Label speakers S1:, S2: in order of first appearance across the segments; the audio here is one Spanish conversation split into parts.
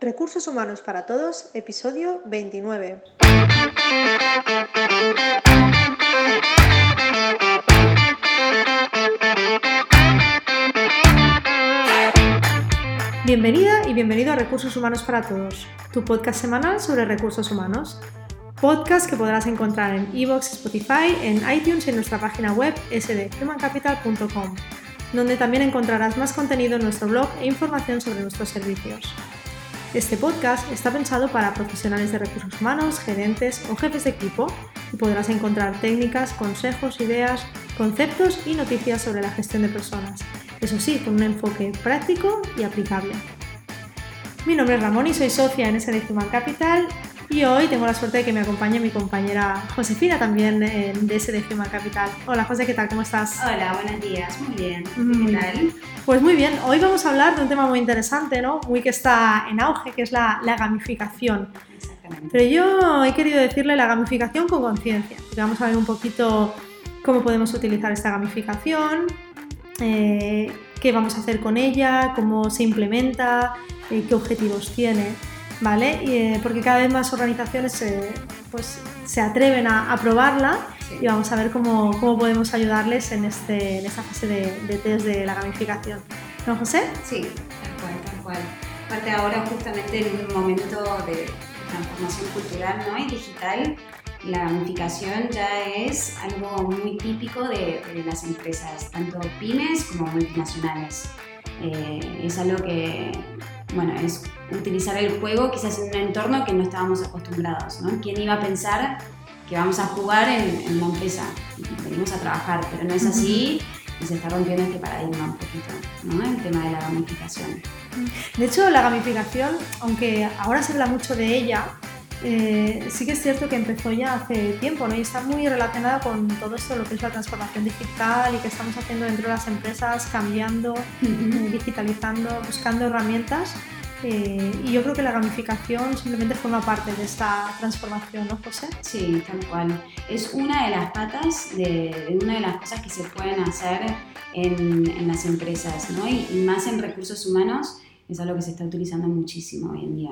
S1: Recursos Humanos para Todos, episodio 29. Bienvenida y bienvenido a Recursos Humanos para Todos, tu podcast semanal sobre recursos humanos. Podcast que podrás encontrar en iVoox, Spotify, en iTunes y en nuestra página web sdhumancapital.com, donde también encontrarás más contenido en nuestro blog e información sobre nuestros servicios. Este podcast está pensado para profesionales de recursos humanos, gerentes o jefes de equipo y podrás encontrar técnicas, consejos, ideas, conceptos y noticias sobre la gestión de personas. Eso sí, con un enfoque práctico y aplicable. Mi nombre es Ramón y soy socia en SD Human Capital y hoy tengo la suerte de que me acompañe mi compañera Josefina también de SD Human Capital. Hola José, ¿qué tal? ¿Cómo estás?
S2: Hola, buenos días, muy bien. ¿Qué tal?
S1: Pues muy bien, hoy vamos a hablar de un tema muy interesante, ¿no? Muy que está en auge, que es la, gamificación.
S2: Exactamente.
S1: Pero yo he querido decirle la gamificación con conciencia, vamos a ver un poquito cómo podemos utilizar esta gamificación, eh, qué vamos a hacer con ella, cómo se implementa, eh, qué objetivos tiene. ¿Vale? Eh, porque cada vez más organizaciones pues, se atreven a, probarla y vamos a ver cómo, cómo podemos ayudarles en, este, en esta fase de, de, test de la gamificación. ¿No, José?
S2: Sí, tal cual, tal cual. Aparte ahora justamente en un momento de transformación cultural ¿no? y digital, la gamificación ya es algo muy típico de, de las empresas, tanto pymes como multinacionales. Eh, es algo que, bueno, es utilizar el juego quizás en un entorno que no estábamos acostumbrados, ¿no? ¿Quién iba a pensar que vamos a jugar en, una empresa? Venimos a trabajar, pero no es así y se está rompiendo este paradigma un poquito, ¿no? El tema de la gamificación.
S1: De hecho, la gamificación, aunque ahora se habla mucho de ella, eh, sí que es cierto que empezó ya hace tiempo ¿no? y está muy relacionada con todo esto, lo que es la transformación digital y que estamos haciendo dentro de las empresas, cambiando, eh, digitalizando, buscando herramientas. Eh, y yo creo que la gamificación simplemente forma parte de esta transformación, ¿no, José?
S2: Sí, tal cual. Es una de las patas de, una de las cosas que se pueden hacer en, en las empresas, ¿no? y, y más en recursos humanos es algo que se está utilizando muchísimo hoy en día.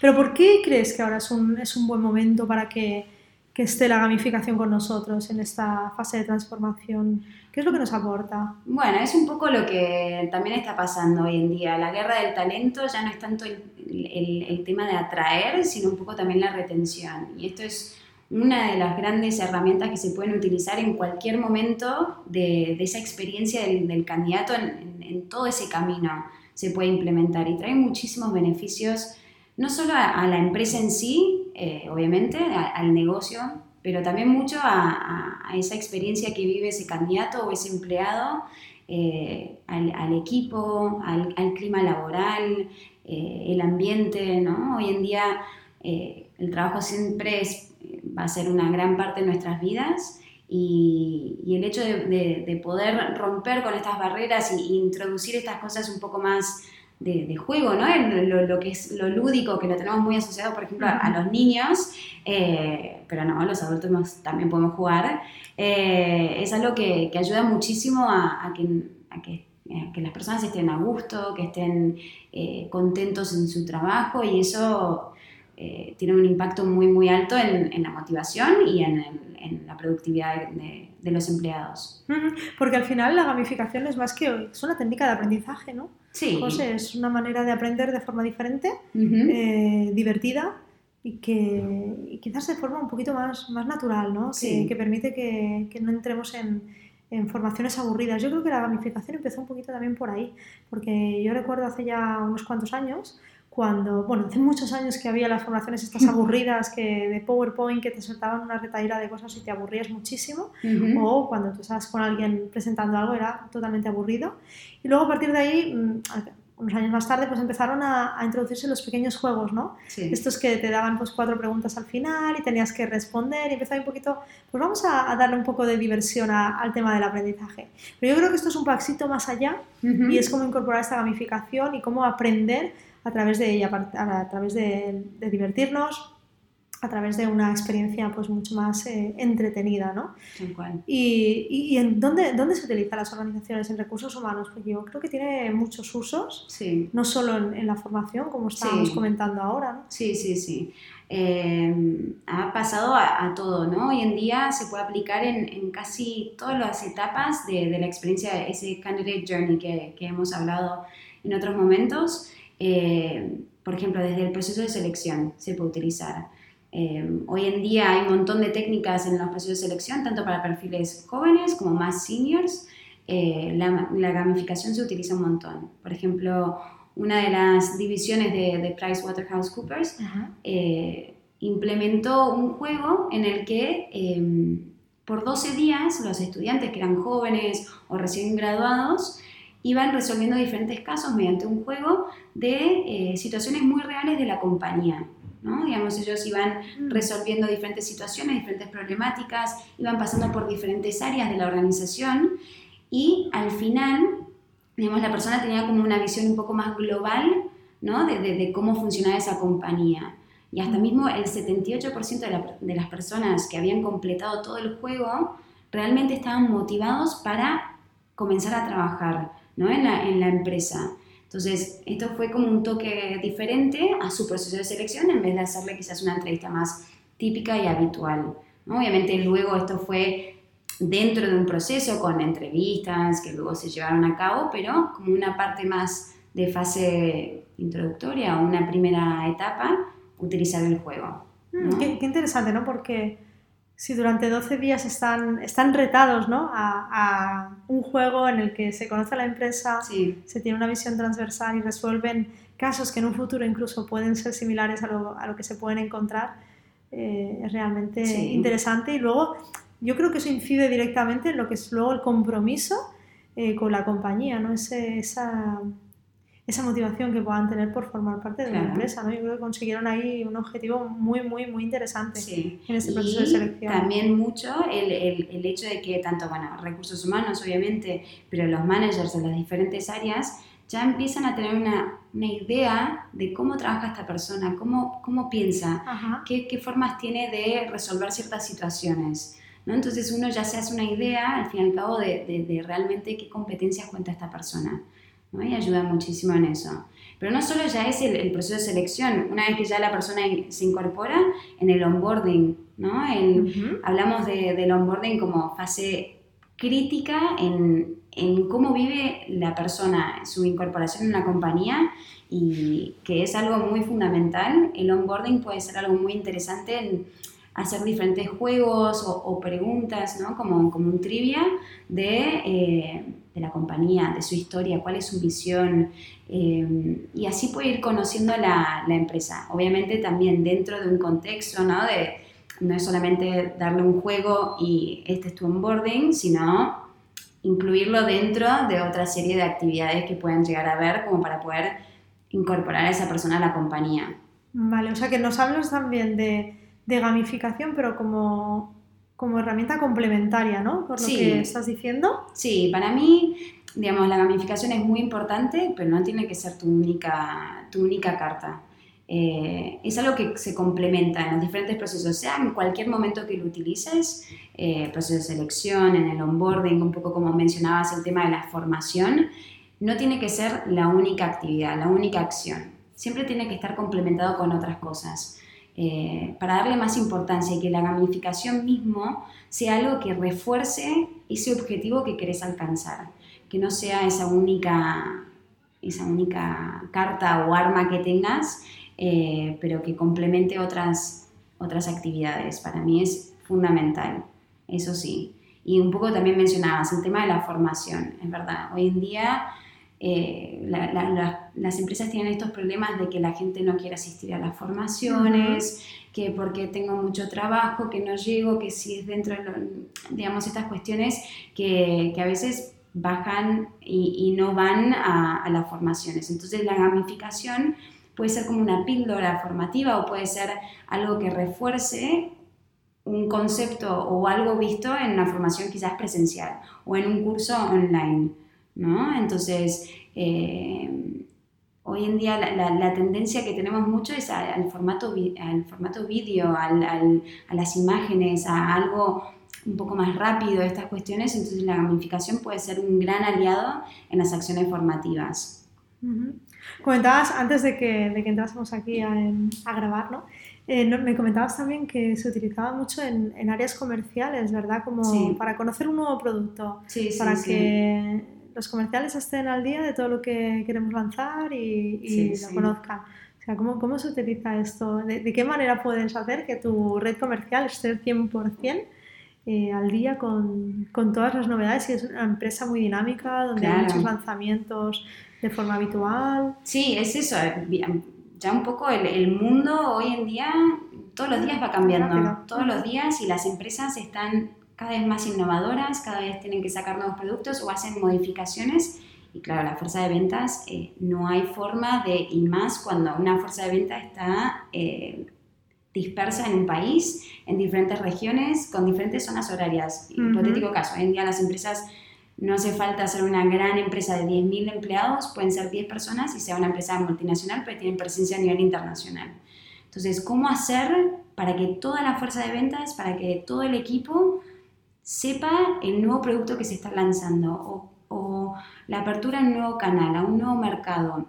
S1: Pero ¿por qué crees que ahora es un, es un buen momento para que, que, esté la gamificación con nosotros en esta fase de transformación? ¿Qué es lo que nos aporta?
S2: Bueno, es un poco lo que también está pasando hoy en día. La guerra del talento ya no es tanto el, el, el tema de atraer, sino un poco también la retención. Y esto es una de las grandes herramientas que se pueden utilizar en cualquier momento de, de esa experiencia del, del candidato en, en, en todo ese camino se puede implementar y trae muchísimos beneficios, no solo a, la empresa en sí, eh, obviamente, al negocio, pero también mucho a, esa experiencia que vive ese candidato o ese empleado, eh, al, equipo, al, clima laboral, eh, el ambiente, ¿no? Hoy en día el trabajo siempre va a ser una gran parte de nuestras vidas y, el hecho de, poder romper con estas barreras e introducir estas cosas un poco más de, juego, ¿no? Lo, que es lo lúdico, que lo tenemos muy asociado, por ejemplo, a, los niños, eh, pero no, los adultos también podemos jugar, eh, es algo que, ayuda muchísimo a, que, que, las personas estén a gusto, que estén eh, contentos en su trabajo y eso tiene un impacto muy, muy alto en, en la motivación y en el en la productividad de, de, los empleados.
S1: Porque al final la gamificación es más que es una técnica de aprendizaje, ¿no?
S2: Sí.
S1: José, es una manera de aprender de forma diferente, eh, divertida y que quizás de forma un poquito más, más natural, ¿no? Que, que permite que, que, no entremos en, en formaciones aburridas. Yo creo que la gamificación empezó un poquito también por ahí, porque yo recuerdo hace ya unos cuantos años cuando, bueno, hace muchos años que había las formaciones estas aburridas que de PowerPoint que te soltaban una retaíra de cosas y te aburrías muchísimo, o cuando tú estabas con alguien presentando algo era totalmente aburrido. Y luego a partir de ahí, mm, unos años más tarde, pues empezaron a, introducirse los pequeños juegos, ¿no? Estos que te daban pues cuatro preguntas al final y tenías que responder y empezaba un poquito, pues vamos a, darle un poco de diversión al tema del aprendizaje. Pero yo creo que esto es un pasito más allá y es cómo incorporar esta gamificación y cómo aprender a través de ella, a través de, divertirnos, a través de una experiencia pues mucho más eh, entretenida, ¿no?
S2: Tal
S1: ¿Y, y, en dónde, dónde se utilizan las organizaciones en recursos humanos? Porque yo creo que tiene muchos usos,
S2: sí.
S1: no solo en, la formación, como estábamos comentando ahora, ¿no?
S2: Sí, sí, sí. Eh, ha pasado a, todo, ¿no? Hoy en día se puede aplicar en, en casi todas las etapas de, de, la experiencia, ese candidate journey que, que hemos hablado en otros momentos. Eh, por ejemplo, desde el proceso de selección se puede utilizar. Eh, hoy en día hay un montón de técnicas en los procesos de selección, tanto para perfiles jóvenes como más seniors. Eh, la, la, gamificación se utiliza un montón. Por ejemplo, una de las divisiones de, de PricewaterhouseCoopers eh, implementó un juego en el que em, por 12 días los estudiantes que eran jóvenes o recién graduados iban resolviendo diferentes casos mediante un juego de situaciones muy reales de la compañía. Digamos, ellos iban mm. resolviendo diferentes situaciones, diferentes problemáticas, iban pasando por diferentes áreas de la organización y al final, digamos, la persona tenía como una visión un poco más global, ¿no? De, cómo funcionaba esa compañía. Y hasta mm. mismo el 78% de, de las personas que habían completado todo el juego realmente estaban motivados para comenzar a trabajar ¿no? en, la, en la empresa. Entonces, esto fue como un toque diferente a su proceso de selección en vez de hacerle quizás una entrevista más típica y habitual. Obviamente luego esto fue dentro de un proceso con entrevistas que luego se llevaron a cabo, pero como una parte más de fase introductoria o una primera etapa, utilizar el juego.
S1: Mm, qué, qué, interesante, ¿no? Porque si durante 12 días están, están retados ¿no? a, un juego en el que se conoce la empresa, se tiene una visión transversal y resuelven casos que en un futuro incluso pueden ser similares a lo, a lo que se pueden encontrar, eh, es realmente interesante. Y luego yo creo que eso incide directamente en lo que es luego el compromiso eh, con la compañía, ¿no? Ese, esa esa motivación que puedan tener por formar parte de la empresa, ¿no? Yo creo que consiguieron ahí un objetivo muy, muy, muy interesante en ese proceso de selección.
S2: También mucho el, el, el, hecho de que tanto, bueno, recursos humanos obviamente, pero los managers de las diferentes áreas ya empiezan a tener una, una idea de cómo trabaja esta persona, cómo, cómo piensa, qué, qué, formas tiene de resolver ciertas situaciones. ¿no? Entonces uno ya se hace una idea, al fin y al cabo, de, de, de realmente qué competencias cuenta esta persona. Y ayuda muchísimo en eso. Pero no solo ya es el, proceso de selección, una vez que ya la persona se incorpora en el onboarding, ¿no? Hablamos de, del onboarding como fase crítica en, en, cómo vive la persona su incorporación en una compañía y que es algo muy fundamental. El onboarding puede ser algo muy interesante en hacer diferentes juegos o, preguntas, ¿no? Como, como un trivia de... Eh, de la compañía, de su historia, cuál es su visión, eh, y así puede ir conociendo la, la, empresa. Obviamente también dentro de un contexto, ¿no? De, no es solamente darle un juego y este es tu onboarding, sino incluirlo dentro de otra serie de actividades que pueden llegar a ver como para poder incorporar a esa persona a la compañía.
S1: Vale, o sea que nos hablas también de, de gamificación, pero como como herramienta complementaria, ¿no? Por lo que estás diciendo.
S2: Sí, para mí, digamos, la gamificación es muy importante, pero no tiene que ser tu única, tu única carta. Eh, es algo que se complementa en los diferentes procesos, sea en cualquier momento que lo utilices, eh, proceso de selección, en el onboarding, un poco como mencionabas el tema de la formación, no tiene que ser la única actividad, la única acción. Siempre tiene que estar complementado con otras cosas. Eh, para darle más importancia y que la gamificación mismo sea algo que refuerce ese objetivo que querés alcanzar, que no sea esa única, esa única carta o arma que tengas, eh, pero que complemente otras, otras actividades. Para mí es fundamental, eso sí. Y un poco también mencionabas el tema de la formación, es verdad. Hoy en día eh, las empresas tienen estos problemas de que la gente no quiere asistir a las formaciones, que porque tengo mucho trabajo, que no llego, que si es dentro de, digamos, estas cuestiones que, que a veces bajan y, no van a, a, las formaciones. Entonces la gamificación puede ser como una píldora formativa o puede ser algo que refuerce un concepto o algo visto en una formación quizás presencial o en un curso online. ¿No? Entonces, eh, hoy en día la, tendencia que tenemos mucho es al, formato, al formato vídeo, a las imágenes, a algo un poco más rápido, estas cuestiones, entonces la gamificación puede ser un gran aliado en las acciones formativas.
S1: Comentabas antes de que, de que entrásemos aquí a, a grabar, ¿no? Eh, me comentabas también que se utilizaba mucho en, en áreas comerciales, ¿verdad? Como para conocer un nuevo producto, sí, para que los comerciales estén al día de todo lo que queremos lanzar y, y lo conozcan. O sea, ¿cómo, ¿cómo, se utiliza esto? ¿De, qué manera puedes hacer que tu red comercial esté 100% eh, al día con, con, todas las novedades? Y es una empresa muy dinámica, donde hay muchos lanzamientos de forma habitual.
S2: Sí, es eso ya un poco el, mundo hoy en día, todos los días va cambiando, todos los días y las empresas están cada vez más innovadoras, cada vez tienen que sacar nuevos productos o hacen modificaciones. Y claro, la fuerza de ventas eh, no hay forma de, y más cuando una fuerza de ventas está eh, dispersa en un país, en diferentes regiones, con diferentes zonas horarias. Hipotético caso, hoy en día las empresas no hace falta ser una gran empresa de 10.000 empleados, pueden ser 10 personas y sea una empresa multinacional, pero tienen presencia a nivel internacional. Entonces, ¿cómo hacer para que toda la fuerza de ventas, para que todo el equipo sepa el nuevo producto que se está lanzando o, la apertura a un nuevo canal, a un nuevo mercado,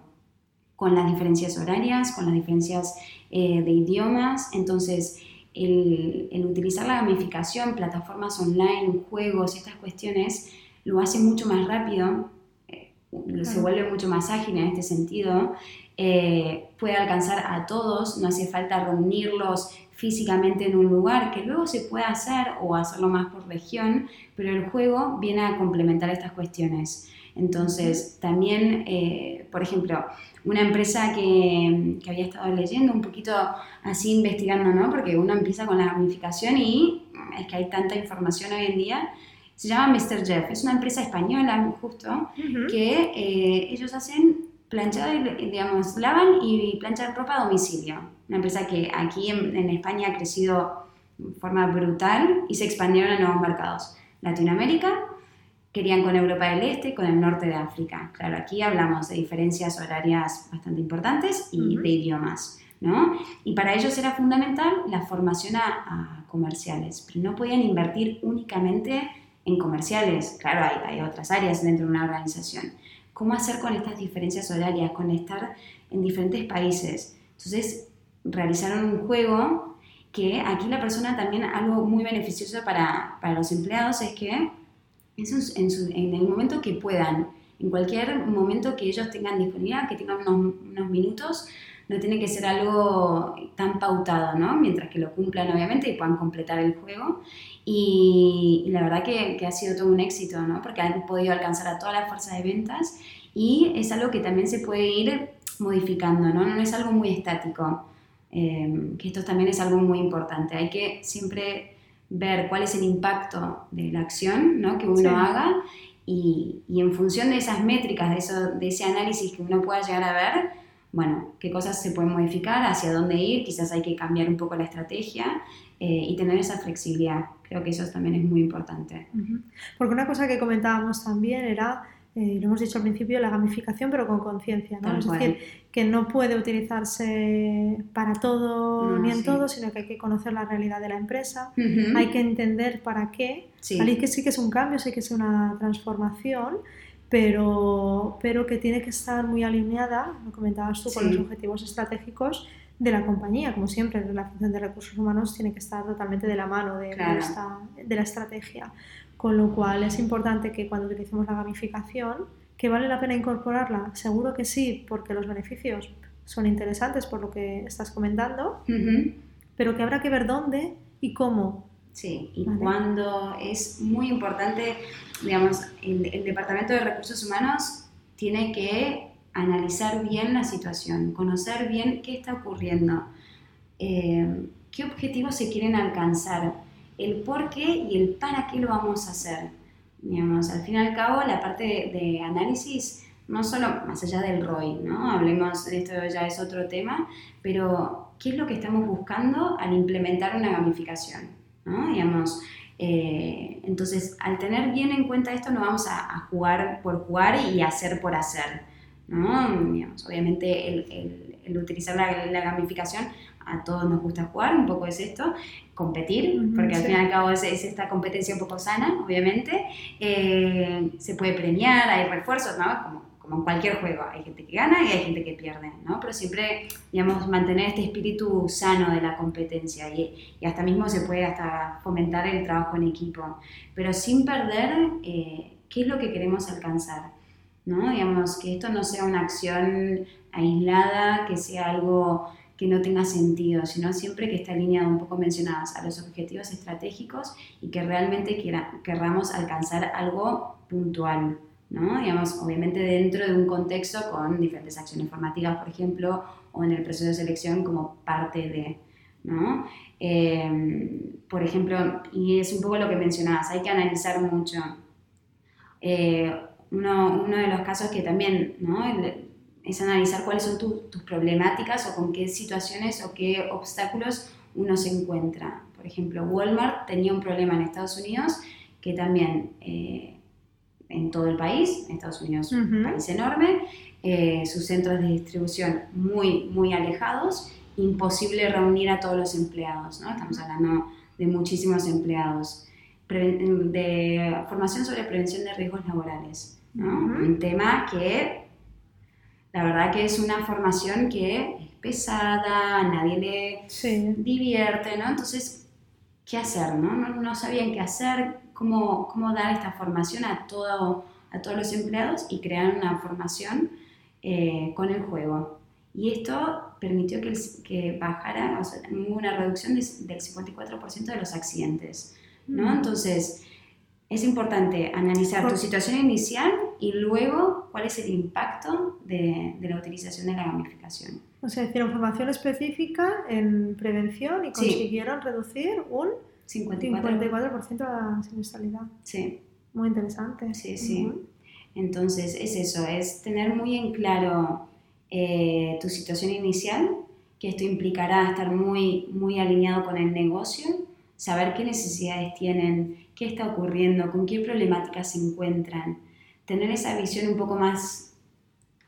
S2: con las diferencias horarias, con las diferencias eh, de idiomas? Entonces, el, el utilizar la gamificación, plataformas online, juegos, estas cuestiones, lo hace mucho más rápido, eh, se vuelve mucho más ágil en este sentido, eh, puede alcanzar a todos, no hace falta reunirlos físicamente en un lugar, que luego se puede hacer o hacerlo más por región, pero el juego viene a complementar estas cuestiones. Entonces, también, eh, por ejemplo, una empresa que, que, había estado leyendo un poquito así investigando, ¿no? Porque uno empieza con la gamificación y es que hay tanta información hoy en día se llama Mr. Jeff, es una empresa española justo, que eh, ellos hacen planchado, digamos, lavan y planchan ropa a domicilio. Una empresa que aquí en, España ha crecido de forma brutal y se expandieron a nuevos mercados. Latinoamérica, querían con Europa del Este, con el norte de África. Claro, aquí hablamos de diferencias horarias bastante importantes y de idiomas. ¿no? Y para ellos era fundamental la formación a, a comerciales, pero no podían invertir únicamente en comerciales, claro, hay, hay otras áreas dentro de una organización. ¿Cómo hacer con estas diferencias horarias, con estar en diferentes países? Entonces, realizaron un juego que aquí la persona también, algo muy beneficioso para, para los empleados es que en, en, el momento que puedan, en cualquier momento que ellos tengan disponibilidad, que tengan unos, unos minutos, no tiene que ser algo tan pautado, ¿no? Mientras que lo cumplan, obviamente, y puedan completar el juego. Y, la verdad que, que, ha sido todo un éxito, ¿no? Porque han podido alcanzar a toda la fuerza de ventas y es algo que también se puede ir modificando, ¿no? No es algo muy estático, eh, que esto también es algo muy importante. Hay que siempre ver cuál es el impacto de la acción ¿no? que uno haga y, y, en función de esas métricas, de, eso, de ese análisis que uno pueda llegar a ver, bueno, qué cosas se pueden modificar, hacia dónde ir, quizás hay que cambiar un poco la estrategia eh, y tener esa flexibilidad. Creo que eso también es muy importante.
S1: Porque una cosa que comentábamos también era, eh, lo hemos dicho al principio, la gamificación, pero con conciencia. ¿no? Es decir, que no puede utilizarse para todo ni en todo, sino que hay que conocer la realidad de la empresa, hay que entender para qué. Sí. que sí que es un cambio, sí que es una transformación, pero, pero que tiene que estar muy alineada, lo comentabas tú, con los objetivos estratégicos de la compañía. Como siempre, la función de recursos humanos tiene que estar totalmente de la mano de, de, la estrategia. Con lo cual es importante que cuando utilicemos la gamificación, que vale la pena incorporarla, seguro que sí, porque los beneficios son interesantes por lo que estás comentando, pero que habrá que ver dónde y cómo
S2: Sí, y cuando es muy importante, digamos, el, Departamento de Recursos Humanos tiene que analizar bien la situación, conocer bien qué está ocurriendo, eh, qué objetivos se quieren alcanzar, el por qué y el para qué lo vamos a hacer. Digamos, al fin y al cabo, la parte de, análisis, no solo más allá del ROI, ¿no? Hablemos de esto, ya es otro tema, pero ¿qué es lo que estamos buscando al implementar una gamificación? Digamos, eh, entonces, al tener bien en cuenta esto, no vamos a, jugar por jugar y hacer por hacer. ¿no? obviamente el, utilizar la, gamificación a todos nos gusta jugar, un poco es esto, competir, porque al fin y al cabo es, esta competencia un poco sana, obviamente. Eh, se puede premiar, hay refuerzos, ¿no? Como, como, en cualquier juego, hay gente que gana y hay gente que pierde, ¿no? Pero siempre, digamos, mantener este espíritu sano de la competencia y, y hasta mismo se puede hasta fomentar el trabajo en equipo, pero sin perder eh, qué es lo que queremos alcanzar. ¿no? Digamos, que esto no sea una acción aislada, que sea algo que no tenga sentido, sino siempre que esté alineado, un poco mencionadas, a los objetivos estratégicos y que realmente querramos alcanzar algo puntual, ¿no? Digamos, obviamente dentro de un contexto con diferentes acciones formativas, por ejemplo, o en el proceso de selección como parte de, ¿no? Eh, por ejemplo, y es un poco lo que mencionabas, hay que analizar mucho. Eh, uno, uno, de los casos que también, ¿no? es analizar cuáles son tus problemáticas o con qué situaciones o qué obstáculos uno se encuentra. Por ejemplo, Walmart tenía un problema en Estados Unidos que también eh, en todo el país, Estados Unidos es un país enorme, eh, sus centros de distribución muy, muy alejados, imposible reunir a todos los empleados, ¿no? estamos hablando de muchísimos empleados, de formación sobre prevención de riesgos laborales, ¿no? un tema que la verdad que es una formación que es pesada, nadie le divierte, ¿no? Entonces, ¿qué hacer? No? No, sabían qué hacer, cómo, cómo dar esta formación a, todo, a todos los empleados y crear una formación eh, con el juego. Y esto permitió que, que bajara, o sea, una reducción del 54% de los accidentes, ¿no? Mm. Entonces, es importante analizar tu situación inicial y luego cuál es el impacto de, de, la utilización de la gamificación.
S1: O sea, hicieron formación específica en prevención y consiguieron reducir un 54%, la siniestralidad.
S2: Sí.
S1: Muy interesante.
S2: Sí, sí. Entonces, es eso, es tener muy en claro eh, tu situación inicial, que esto implicará estar muy, muy alineado con el negocio, saber qué necesidades tienen qué está ocurriendo, con qué problemáticas se encuentran, tener esa visión un poco más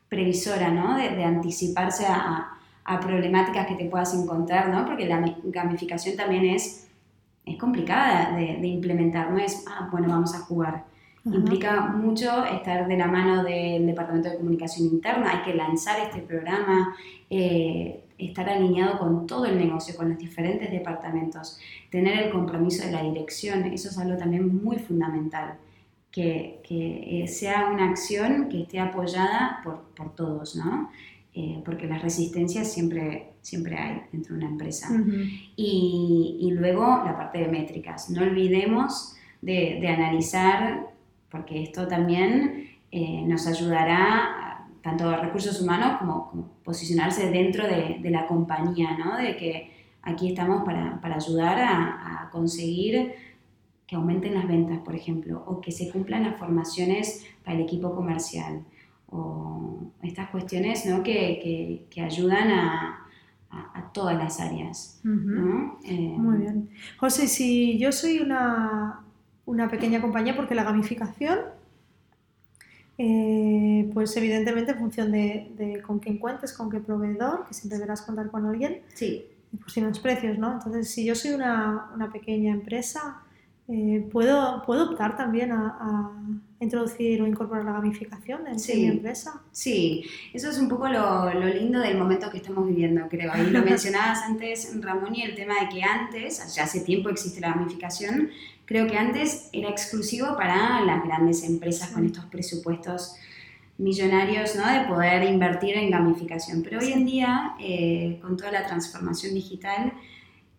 S2: previsora, ¿no? De, anticiparse a, problemáticas que te puedas encontrar, ¿no? Porque la gamificación también es, es complicada de, implementar, no es, ah, bueno, vamos a jugar. Implica mucho estar de la mano del Departamento de Comunicación Interna, hay que lanzar este programa, eh, estar alineado con todo el negocio, con los diferentes departamentos, tener el compromiso de la dirección, eso es algo también muy fundamental, que, que eh, sea una acción que esté apoyada por, por todos, ¿no? Eh, porque las resistencias siempre, siempre hay dentro de una empresa. y, y, luego la parte de métricas, no olvidemos de, de analizar, porque esto también eh, nos ayudará tanto recursos humanos como, posicionarse dentro de, la compañía, ¿no? De que aquí estamos para, ayudar a, conseguir que aumenten las ventas, por ejemplo, o que se cumplan las formaciones para el equipo comercial, o estas cuestiones ¿no? que, ayudan a, todas las áreas.
S1: Eh, Muy bien. José, si yo soy una, una pequeña compañía, porque la gamificación eh, pues evidentemente en función de, con quién cuentes, con qué proveedor, que siempre deberás contar con alguien,
S2: sí.
S1: pues si los precios, ¿no? Entonces, si yo soy una, pequeña empresa, eh, ¿puedo, ¿puedo optar también a, introducir o incorporar la gamificación en mi empresa?
S2: Sí, eso es un poco lo, lo, lindo del momento que estamos viviendo, creo. Ahí lo mencionabas antes, Ramón, y el tema de que antes, ya hace tiempo existe la gamificación, Creo que antes era exclusivo para las grandes empresas con estos presupuestos millonarios ¿no? de poder invertir en gamificación. Pero hoy en día, eh, con toda la transformación digital,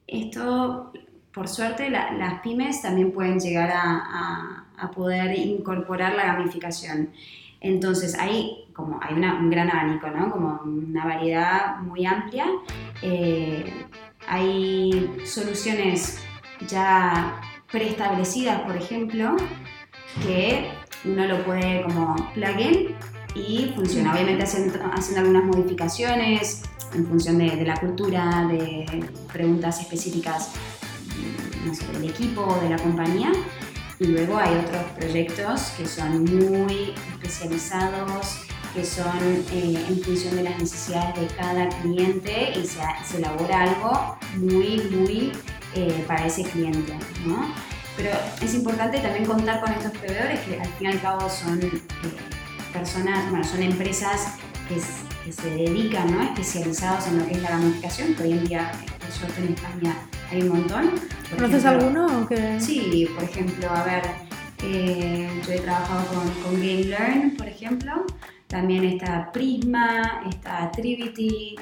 S2: esto, por suerte, las pymes también pueden llegar a, a, poder incorporar la gamificación. Entonces, hay, como, hay un gran abanico, ¿no? como una variedad muy amplia. Eh, hay soluciones ya preestablecidas, por ejemplo, que uno lo puede como plugin y funciona. Obviamente haciendo, haciendo algunas modificaciones en función de, la cultura, de preguntas específicas mm, no sé, del equipo o de la compañía. Y luego hay otros proyectos que son muy especializados que son eh, en función de las necesidades de cada cliente y se, se elabora algo muy, muy eh, para ese cliente. ¿no? Pero es importante también contar con estos proveedores que al fin y al cabo son personas, bueno, son empresas que, se dedican, ¿no? especializados en lo que es la gamificación, que hoy en día, por suerte en España, hay un montón.
S1: ¿Conoces alguno? que...
S2: Sí, por ejemplo, a ver, eh, yo he trabajado con, con Game Learn, por ejemplo. También está Prisma, está Trivity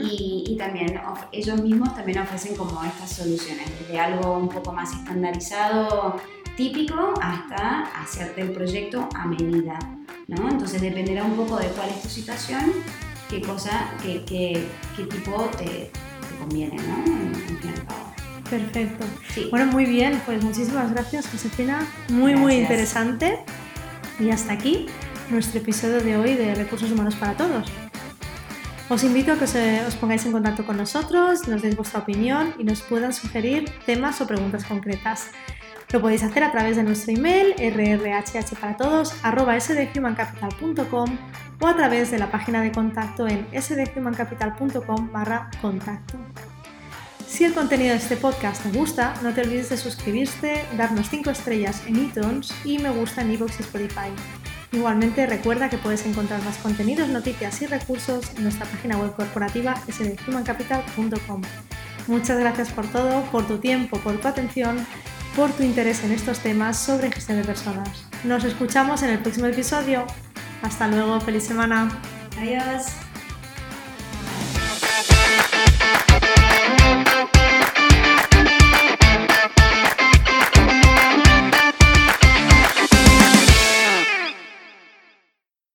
S2: y, y, también ellos mismos también ofrecen como estas soluciones, desde algo un poco más estandarizado, típico, hasta hacerte el proyecto a medida. ¿no? Entonces dependerá un poco de cuál es tu situación, qué cosa, qué, qué, qué tipo te, te, conviene, ¿no? En, en
S1: Perfecto. Bueno, muy bien, pues muchísimas gracias, Josefina. Muy, muy interesante. Y hasta aquí nuestro episodio de hoy de Recursos Humanos para Todos. Os invito a que os, pongáis en contacto con nosotros, nos deis vuestra opinión y nos puedan sugerir temas o preguntas concretas. Lo podéis hacer a través de nuestro email rrhhparatodos.sdhumancapital.com o a través de la página de contacto en sdhumancapital.com barra contacto. Si el contenido de este podcast te gusta, no te olvides de suscribirte, darnos 5 estrellas en iTunes y me gusta en iVoox y Spotify. Igualmente recuerda que puedes encontrar más contenidos, noticias y recursos en nuestra página web corporativa sdhumancapital.com. Muchas gracias por todo, por tu tiempo, por tu atención por tu interés en estos temas sobre gestión de personas. Nos escuchamos en el próximo episodio. Hasta luego, feliz semana.
S2: Adiós.